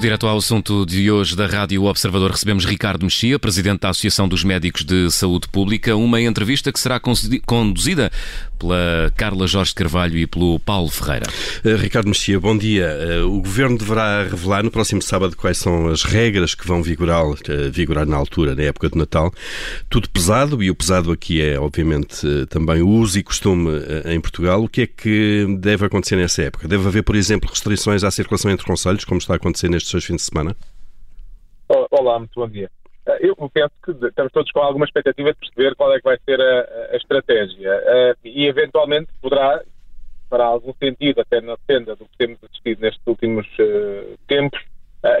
Direto ao assunto de hoje da Rádio Observador recebemos Ricardo Mexia, presidente da Associação dos Médicos de Saúde Pública, uma entrevista que será conduzida pela Carla Jorge Carvalho e pelo Paulo Ferreira. Uh, Ricardo Mexia, bom dia. Uh, o Governo deverá revelar no próximo sábado quais são as regras que vão vigorar, uh, vigorar na altura, na época de Natal. Tudo pesado, e o pesado aqui é, obviamente, também o uso e costume em Portugal. O que é que deve acontecer nessa época? Deve haver, por exemplo, restrições à circulação entre conselhos, como está a acontecer nestes dois fins de semana? Olá, muito bom dia. Eh, eu penso que estamos todos com alguma expectativa de perceber qual é que vai ser a, a estratégia eh, e, eventualmente, poderá, para algum sentido, até na senda do que temos assistido nestes últimos uh, tempos,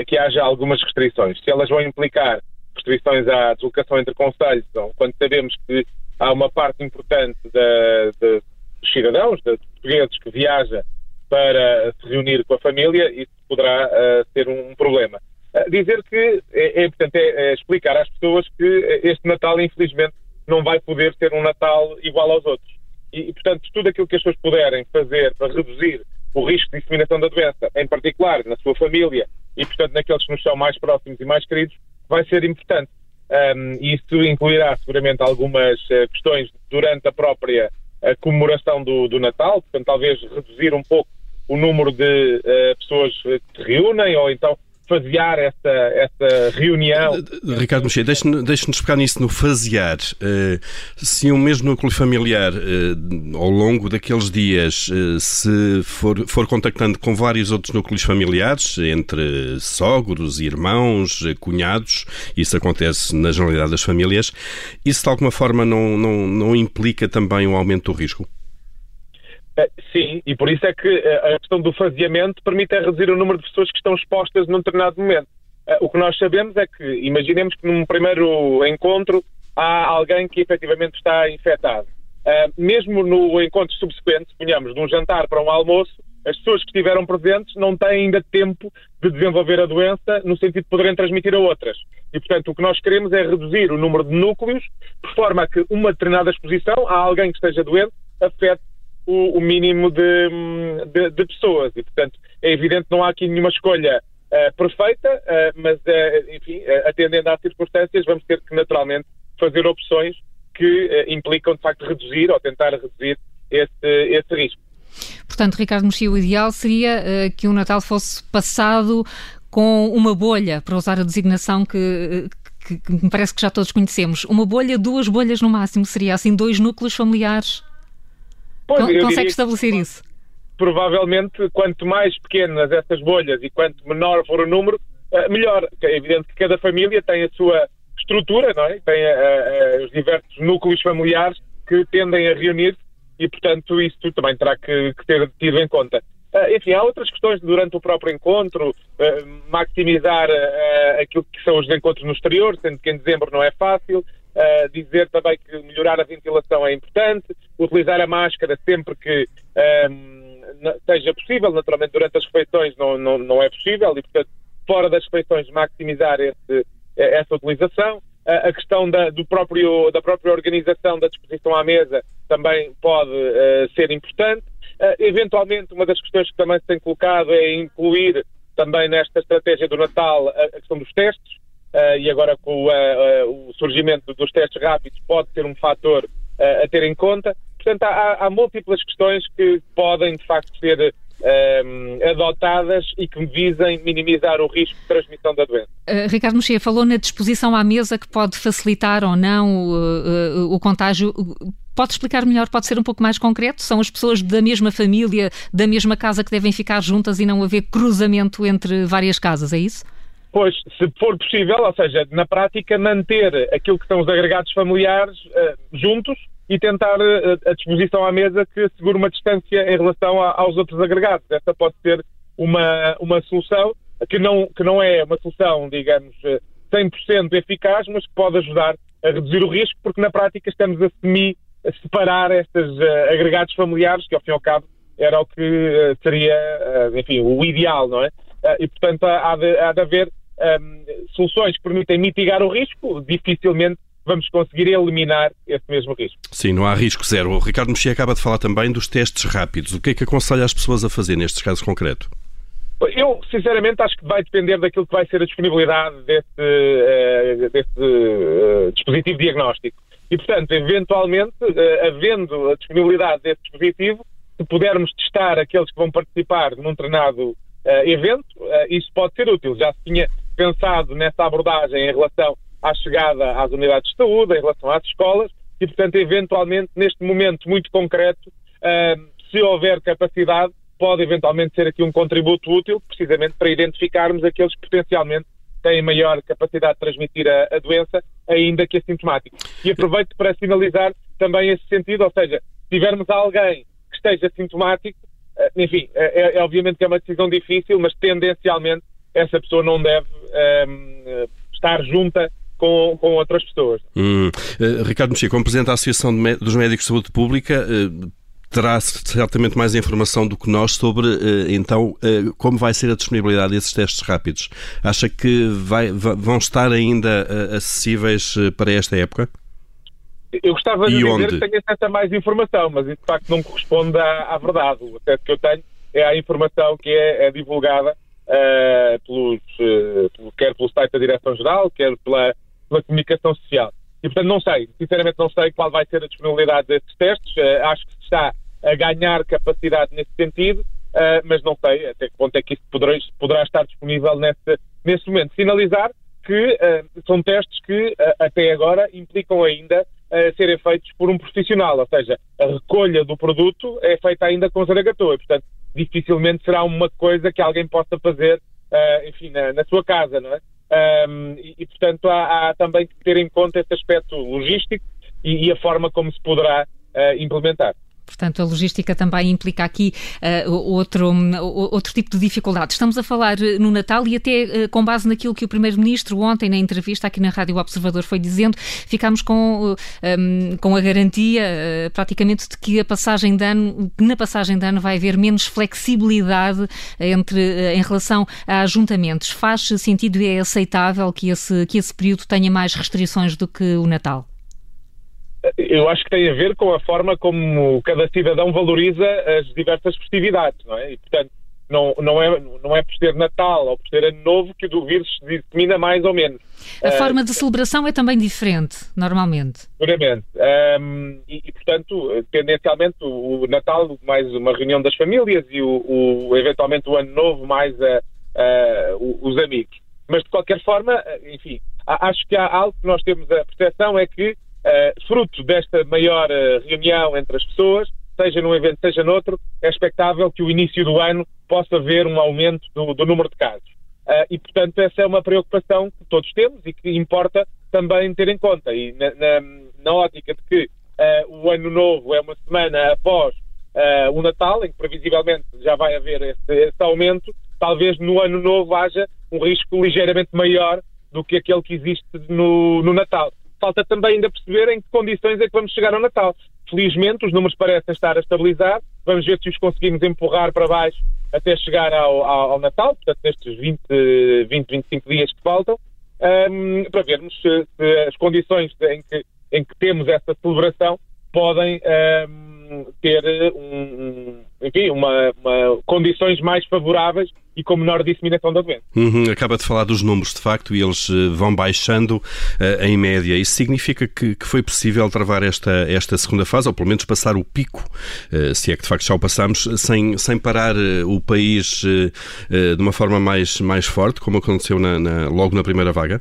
que haja algumas restrições. Se elas vão implicar restrições à deslocação entre conselhos, quando sabemos que há uma parte importante dos cidadãos, dos portugueses, que viaja para se reunir com a família, isso poderá uh, ser um, problema. Uh, dizer que é, é importante é, é explicar às pessoas que este Natal, infelizmente, não vai poder ser um Natal igual aos outros. E, e, portanto, tudo aquilo que as pessoas puderem fazer para reduzir o risco de disseminação da doença, em particular na sua família e, portanto, naqueles que nos são mais próximos e mais queridos, vai ser importante. Um, isso incluirá seguramente algumas uh, questões durante a própria comemoração do, do, Natal, portanto, talvez reduzir um pouco o número de uh, pessoas que se reúnem ou então fasear essa, essa reunião. Ricardo Mexia, deixe-nos deixe pegar nisso no fasear. Uh, se um mesmo núcleo familiar, uh, ao longo daqueles dias, uh, se for, for contactando com vários outros núcleos familiares, entre sogros, irmãos, cunhados, isso acontece na generalidade das famílias, isso de alguma forma não, não, não implica também um aumento do risco? Eh, sim, e por isso é que eh, a questão do faseamento permite reduzir o número de pessoas que estão expostas num determinado momento. Eh, o que nós sabemos é que, imaginemos que num primeiro encontro há alguém que efetivamente está infectado. Mesmo no encontro subsequente, suponhamos, de um jantar para um almoço, as pessoas que estiveram presentes não têm ainda tempo de desenvolver a doença no sentido de poderem transmitir a outras. E, portanto, o que nós queremos é reduzir o número de núcleos, de forma a que uma determinada exposição a alguém que esteja doente afete o, o mínimo de, de, de, pessoas. E, portanto, é evidente que não há aqui nenhuma escolha uh, perfeita, uh, mas, uh, enfim, atendendo às circunstâncias, vamos ter que, naturalmente, fazer opções que implicam, de facto, reduzir ou tentar reduzir esse, esse risco. Portanto, Ricardo Mexia, o ideal seria que o Natal fosse passado com uma bolha, para usar a designação que, que, que, me parece que já todos conhecemos. Uma bolha, duas bolhas no máximo, seria assim, dois núcleos familiares Pois, Con consegue estabelecer isso? Provavelmente, quanto mais pequenas essas bolhas e quanto menor for o número, eh, melhor. É evidente que cada família tem a sua estrutura, não é? Tem a, a, os diversos núcleos familiares que tendem a reunir e, portanto, isso também terá que, que ser tido em conta. Uh, enfim, há outras questões durante o próprio encontro, uh, maximizar uh, aquilo que são os encontros no exterior, sendo que em dezembro não é fácil, Uh, dizer também que melhorar a ventilação é importante, utilizar a máscara sempre que um, ehm, seja possível, naturalmente durante as refeições não, não, não, é possível e, portanto, fora das refeições maximizar esse, eh, essa utilização. Uh, a questão da, do próprio, da própria organização da disposição à mesa também pode uh, ser importante. eventualmente, uma das questões que também se tem colocado é incluir também nesta estratégia do Natal a questão dos testes, uh, e agora com uh, o surgimento dos testes rápidos pode ser um fator a ter em conta. Portanto, há, há, múltiplas questões que podem, de facto, ser adotadas e que visem minimizar o risco de transmissão da doença. Uh, Ricardo Mexia falou na disposição à mesa que pode facilitar ou não o, uh, o contágio. Pode explicar melhor? Pode ser um pouco mais concreto? São as pessoas da mesma família, da mesma casa que devem ficar juntas e não haver cruzamento entre várias casas, é isso? Pois, se for possível, ou seja, na prática, manter aquilo que são os agregados familiares uh, juntos e tentar uh, a disposição à mesa que assegure uma distância em relação a, aos outros agregados. Essa pode ser uma, uma solução que não, que não é uma solução, digamos, 100% eficaz, mas que pode ajudar a reduzir o risco, porque na prática estamos a semi-separar estes uh, agregados familiares, que ao fim e ao cabo era o que seria, enfim, o ideal, não é? e, portanto, há de, há de haver um, soluções que permitem mitigar o risco, dificilmente vamos conseguir eliminar esse mesmo risco. Sim, não há risco zero. O Ricardo Mexia acaba de falar também dos testes rápidos. O que é que aconselha as pessoas a fazer nestes casos concretos? Eu, sinceramente, acho que vai depender daquilo que vai ser a disponibilidade desse, uh, desse uh, dispositivo diagnóstico. E, portanto, eventualmente, uh, havendo a disponibilidade desse dispositivo, se pudermos testar aqueles que vão participar num treinado evento, isso pode ser útil. Já se tinha pensado nessa abordagem em relação à chegada às unidades de saúde, em relação às escolas, e, portanto, eventualmente, neste momento muito concreto, se houver capacidade, pode eventualmente ser aqui um contributo útil, precisamente para identificarmos aqueles que potencialmente têm maior capacidade de transmitir a, doença, ainda que assintomático. E aproveito para sinalizar também esse sentido, ou seja, se tivermos alguém que esteja sintomático, eh, enfim, é, é, obviamente que é uma decisão difícil, mas tendencialmente essa pessoa não deve um, ehm, estar junta com, com, outras pessoas. Hum. Uh, Ricardo Mexia, como Presidente da Associação dos Médicos de Saúde Pública, uh, terá certamente mais informação do que nós sobre, eh, então, como vai ser a disponibilidade desses testes rápidos. Acha que vai, vão estar ainda acessíveis para esta época? Eu gostava de e dizer onde? que tenho acesso a mais informação, mas isso de facto não corresponde à, à verdade. O acesso que eu tenho é à informação que é, é divulgada uh, pelos, uh, quer pelo site da Direção-Geral, quer pela, pela comunicação social. E, portanto, não sei, sinceramente não sei qual vai ser a disponibilidade desses testes. Uh, acho que se está a ganhar capacidade nesse sentido, mas não sei até que ponto é que isso poderá, poderá estar disponível nesse, nesse momento. Finalizar que são testes que até agora implicam ainda serem feitos por um profissional, ou seja, a recolha do produto é feita ainda com zaragatua, portanto, dificilmente será uma coisa que alguém possa fazer, enfim, na, na, sua casa, não é? Um, e, e, portanto, há, há, também que ter em conta esse aspecto logístico e, e a forma como se poderá implementar. Portanto, a logística também implica aqui uh, outro, outro tipo de dificuldade. Estamos a falar eh, no Natal e até uh, com base naquilo que o Primeiro-Ministro ontem na entrevista aqui na Rádio Observador foi dizendo, ficámos com, uh, um, com a garantia praticamente de que a passagem de ano, na passagem de ano vai haver menos flexibilidade entre, em relação a ajuntamentos. Faz sentido e é aceitável que esse, que esse período tenha mais restrições do que o Natal? Eu acho que tem a ver com a forma como cada cidadão valoriza as diversas festividades, não é? E, portanto, não, não, é, não é por ser Natal ou por ser Ano Novo que o vírus se dissemina mais ou menos. A uh, forma de celebração é também diferente, normalmente. Seguramente. Um, e, e, portanto, tendencialmente, o, o, Natal mais uma reunião das famílias e o, o eventualmente o Ano Novo mais a, a, os amigos. Mas, de qualquer forma, enfim, acho que há algo que nós temos a percepção é que Uh, fruto desta maior uh, reunião entre as pessoas, seja num evento, seja noutro, é expectável que o início do ano possa haver um aumento do, do número de casos. Uh, e, portanto, essa é uma preocupação que todos temos e que importa também ter em conta. E na, na, na ótica de que o Ano Novo é uma semana após o Natal, em que previsivelmente já vai haver esse, esse aumento, talvez no Ano Novo haja um risco ligeiramente maior do que aquele que existe no, no Natal falta também ainda perceber em que condições é que vamos chegar ao Natal. Felizmente, os números parecem estar a estabilizar. Vamos ver se os conseguimos empurrar para baixo até chegar ao, ao, ao Natal, portanto, nestes 20, 20, 25 dias que faltam, um, para vermos se, se, as condições em que, em que temos essa celebração podem um, ter um, enfim, uma, uma, condições mais favoráveis e com menor disseminação da doença. Uhum, acaba de falar dos números, de facto, e eles eh, vão baixando uh, em média. Isso significa que, que, foi possível travar esta, esta segunda fase, ou pelo menos passar o pico, uh, se é que de facto já o passamos, sem, sem parar uh, o país de uma forma mais, mais forte, como aconteceu na, na, logo na primeira vaga?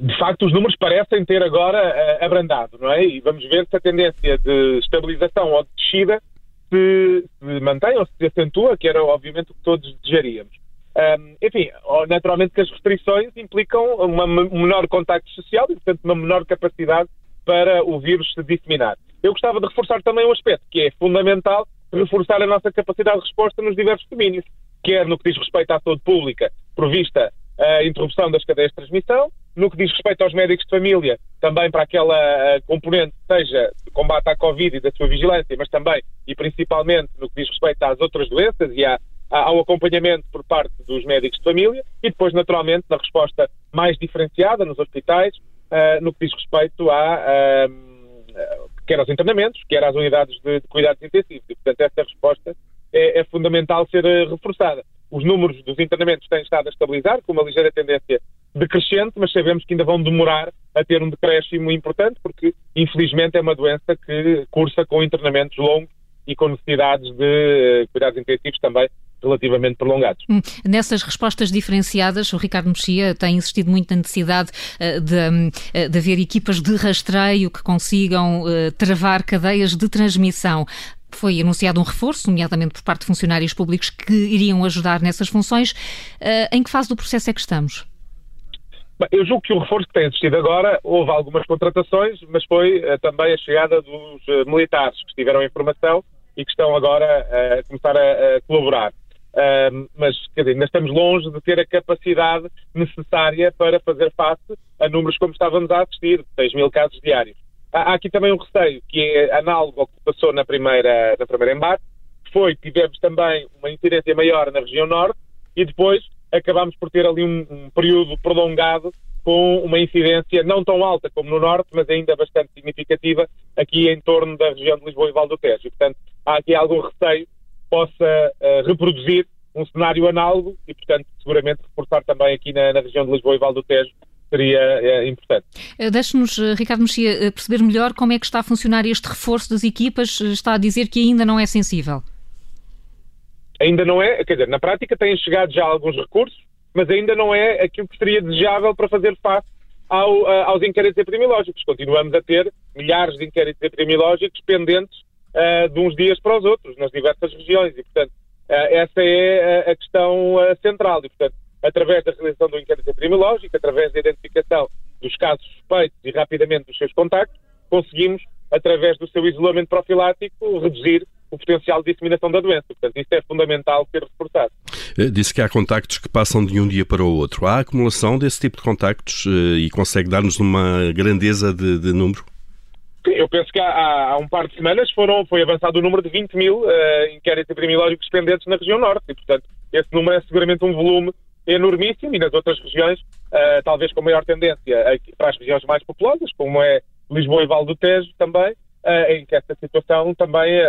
De facto, os números parecem ter agora abrandado, não é? E vamos ver se a tendência de estabilização ou de descida se, se mantém ou se acentua, que era obviamente o que todos desejaríamos. Um, enfim, naturalmente que as restrições implicam uma, um menor contacto social e, portanto, uma menor capacidade para o vírus se disseminar. Eu gostava de reforçar também um aspecto que é fundamental reforçar a nossa capacidade de resposta nos diversos domínios, quer no que diz respeito à saúde pública, provista a interrupção das cadeias de transmissão, no que diz respeito aos médicos de família, também para aquela uh, componente, seja de combate à Covid e da sua vigilância, mas também e principalmente no que diz respeito às outras doenças e à, ao acompanhamento por parte dos médicos de família e depois, naturalmente, na resposta mais diferenciada nos hospitais, uh, no que diz respeito a, uh, quer aos internamentos, quer às unidades de, de cuidados intensivos. E, portanto, essa resposta é, é fundamental ser reforçada. Os números dos internamentos têm estado a estabilizar, com uma ligeira tendência decrescente, mas sabemos que ainda vão demorar a ter um decréscimo importante, porque infelizmente é uma doença que cursa com internamentos longos e com necessidades de uh, cuidados intensivos também relativamente prolongados. Hum, nessas respostas diferenciadas, o Ricardo Mexia tem insistido muito na necessidade uh, de, uh, de haver equipas de rastreio que consigam travar cadeias de transmissão. Foi anunciado um reforço, nomeadamente por parte de funcionários públicos que iriam ajudar nessas funções. Em que fase do processo é que estamos? Bem, eu julgo que o reforço que tem existido agora, houve algumas contratações, mas foi também a chegada dos militares que estiveram em formação e que estão agora a começar a, a colaborar. Uh, mas, quer dizer, ainda estamos longe de ter a capacidade necessária para fazer face a números como estávamos a assistir, 6 mil casos diários. Há, aqui também um receio, que é análogo ao que passou na primeira, na primeira embate, que foi que tivemos também uma incidência maior na região norte e depois acabámos por ter ali um, um período prolongado com uma incidência não tão alta como no norte, mas ainda bastante significativa aqui em torno da região de Lisboa e Val do Tejo. Portanto, há aqui algum receio possa uh, reproduzir um cenário análogo e, portanto, seguramente reforçar também aqui na, na região de Lisboa e Val do Tejo seria é, importante. Eh, deixe-nos, Ricardo Mexia, perceber melhor como é que está a funcionar este reforço das equipas. Está a dizer que ainda não é sensível. Ainda não é, quer dizer, na prática têm chegado já alguns recursos, mas ainda não é aquilo que seria desejável para fazer face ao, aos inquéritos epidemiológicos. Continuamos a ter milhares de inquéritos epidemiológicos pendentes uh, de uns dias para os outros, nas diversas regiões. E, portanto, uh, essa é a questão uh, central. E, portanto, através da realização do inquérito epidemiológico, através da identificação dos casos suspeitos e rapidamente dos seus contactos, conseguimos, através do seu isolamento profilático, reduzir o potencial de disseminação da doença. Portanto, isso é fundamental ser reforçado. Disse que há contactos que passam de um dia para o outro. Há acumulação desse tipo de contactos e consegue dar-nos uma grandeza de, de número? Eu penso que há, há, um par de semanas foram, foi avançado o número de 20 mil uh, inquéritos epidemiológicos pendentes na região norte e, portanto, esse número é seguramente um volume enormíssimo e nas outras regiões, uh, talvez com maior tendência para as regiões mais populosas, como é Lisboa e Val do Tejo também, uh, em que esta situação também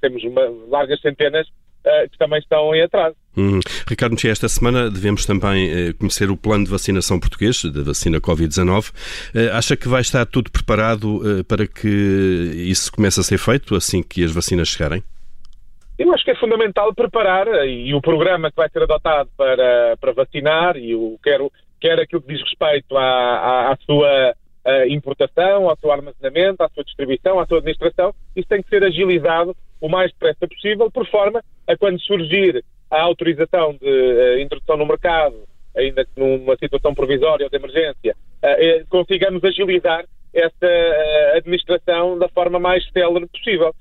temos uma, largas centenas uh, que também estão em atraso. Hum. Ricardo esta semana devemos também uh, conhecer o plano de vacinação português, da vacina Covid-19. Uh, acha que vai estar tudo preparado para que isso comece a ser feito assim que as vacinas chegarem? Eu acho que é fundamental preparar e o programa que vai ser adotado para, para vacinar e o quero quer aquilo que diz respeito à, à, à sua importação, ao seu armazenamento, à sua distribuição, à sua administração, isso tem que ser agilizado o mais depressa possível, por forma a quando surgir a autorização de uh, introdução no mercado, ainda que numa situação provisória ou de emergência, consigamos agilizar essa uh, administração da forma mais célere possível.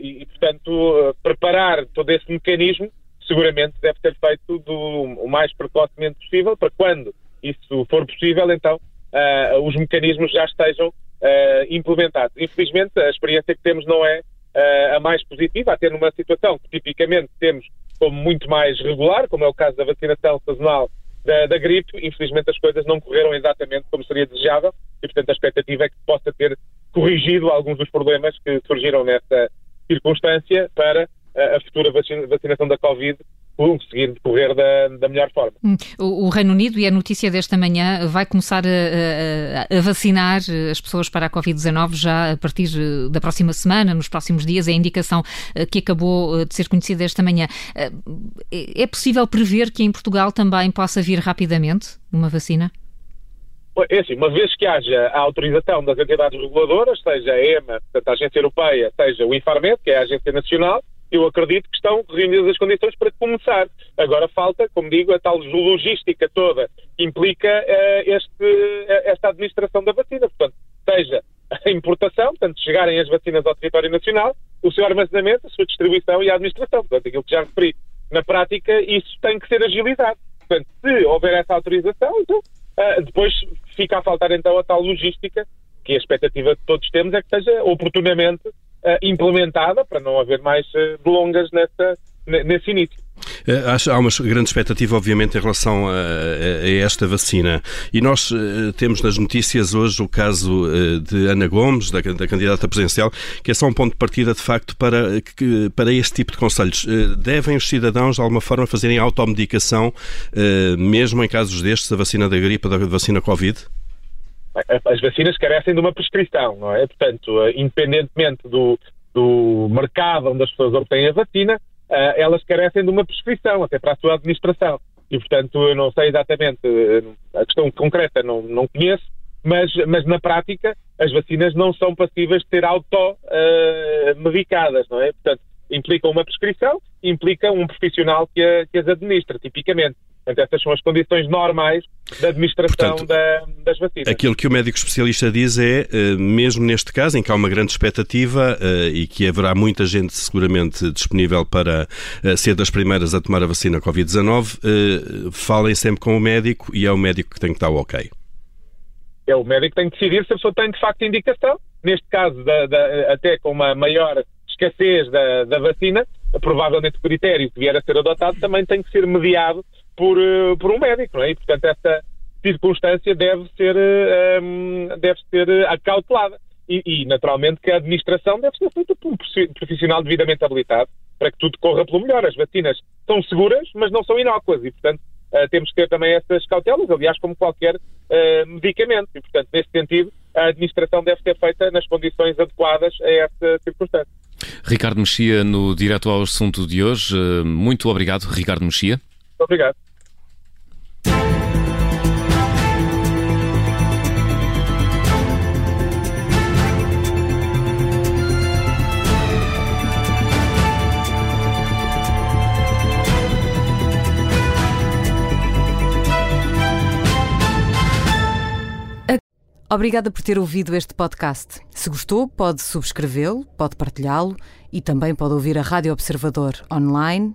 E, e, portanto, preparar todo esse mecanismo seguramente deve ser feito do, o mais precocemente possível, para quando isso for possível, então, os mecanismos já estejam implementados. Infelizmente, a experiência que temos não é uh, a mais positiva, até numa situação que tipicamente temos como muito mais regular, como é o caso da vacinação sazonal da, da, gripe. Infelizmente as coisas não correram exatamente como seria desejável e, portanto, a expectativa é que possa ter corrigido alguns dos problemas que surgiram nessa circunstância para a futura vacinação da Covid conseguir decorrer da, da melhor forma. Hum. O, Reino Unido, e a notícia desta manhã, vai começar a, a, a vacinar as pessoas para a Covid-19 já a partir da próxima semana, nos próximos dias, é a indicação eh, que acabou eh, de ser conhecida esta manhã. Eh, é possível prever que em Portugal também possa vir rapidamente uma vacina? É assim, uma vez que haja a autorização das entidades reguladoras, seja a EMA, portanto, a Agência Europeia, seja o Infarmed, que é a Agência Nacional, eu acredito que estão reunidas as condições para começar. Agora falta, como digo, a tal logística toda que implica uh, este, uh, esta administração da vacina. Portanto, seja a importação, portanto, chegarem as vacinas ao território nacional, o seu armazenamento, a sua distribuição e a administração. Portanto, aquilo que já referi. Na prática, isso tem que ser agilizado. Portanto, se houver essa autorização, então, uh, depois fica a faltar então a tal logística que a expectativa de todos temos é que seja oportunamente uh, implementada para não haver mais uh, delongas nessa, nesse início. Uh, há uma grande expectativa, obviamente, em relação a, a, esta vacina. E nós uh, temos nas notícias hoje o caso uh, de Ana Gomes, da, da, candidata presidencial, que é só um ponto de partida, de facto, para, para este tipo de conselhos. devem os cidadãos, de alguma forma, fazerem automedicação, mesmo em casos destes, a vacina da gripe, da vacina Covid? As vacinas carecem de uma prescrição, não é? Portanto, independentemente do, do mercado onde as pessoas obtêm a vacina, elas carecem de uma prescrição, até para a sua administração. E, portanto, eu não sei exatamente, eh, a questão concreta não, não conheço, mas, mas na prática as vacinas não são passíveis de ser auto-medicadas, uh, não é? Portanto, implicam uma prescrição, implica um profissional que, a, que as administra, tipicamente. Portanto, essas são as condições normais da administração Portanto, da, das vacinas. Aquilo que o médico especialista diz é, eh, mesmo neste caso, em que há uma grande expectativa eh, e que haverá muita gente seguramente disponível para eh, ser das primeiras a tomar a vacina Covid-19, falem sempre com o médico e é o médico que tem que dar o ok. É o médico que tem que decidir se a pessoa tem de facto indicação. Neste caso, da, da, até com uma maior escassez da, da vacina, provavelmente o critério que vier a ser adotado também tem que ser mediado por, eh, por um médico, não é? E, portanto, essa circunstância deve ser, um, ehm, deve ser acautelada. E, e, naturalmente, que a administração deve ser feita por um profissional devidamente habilitado para que tudo corra pelo melhor. As vacinas são seguras, mas não são inócuas e, portanto, uh, temos que ter também essas cautelas, aliás, como qualquer uh, medicamento. E, portanto, nesse sentido, a administração deve ser feita nas condições adequadas a essa circunstância. Ricardo Mexia, no Direto ao Assunto de hoje. Muito obrigado, Ricardo Mexia. Obrigado. Obrigada por ter ouvido este podcast. Se gostou, pode subscrevê-lo, pode partilhá-lo e também pode ouvir a Rádio Observador online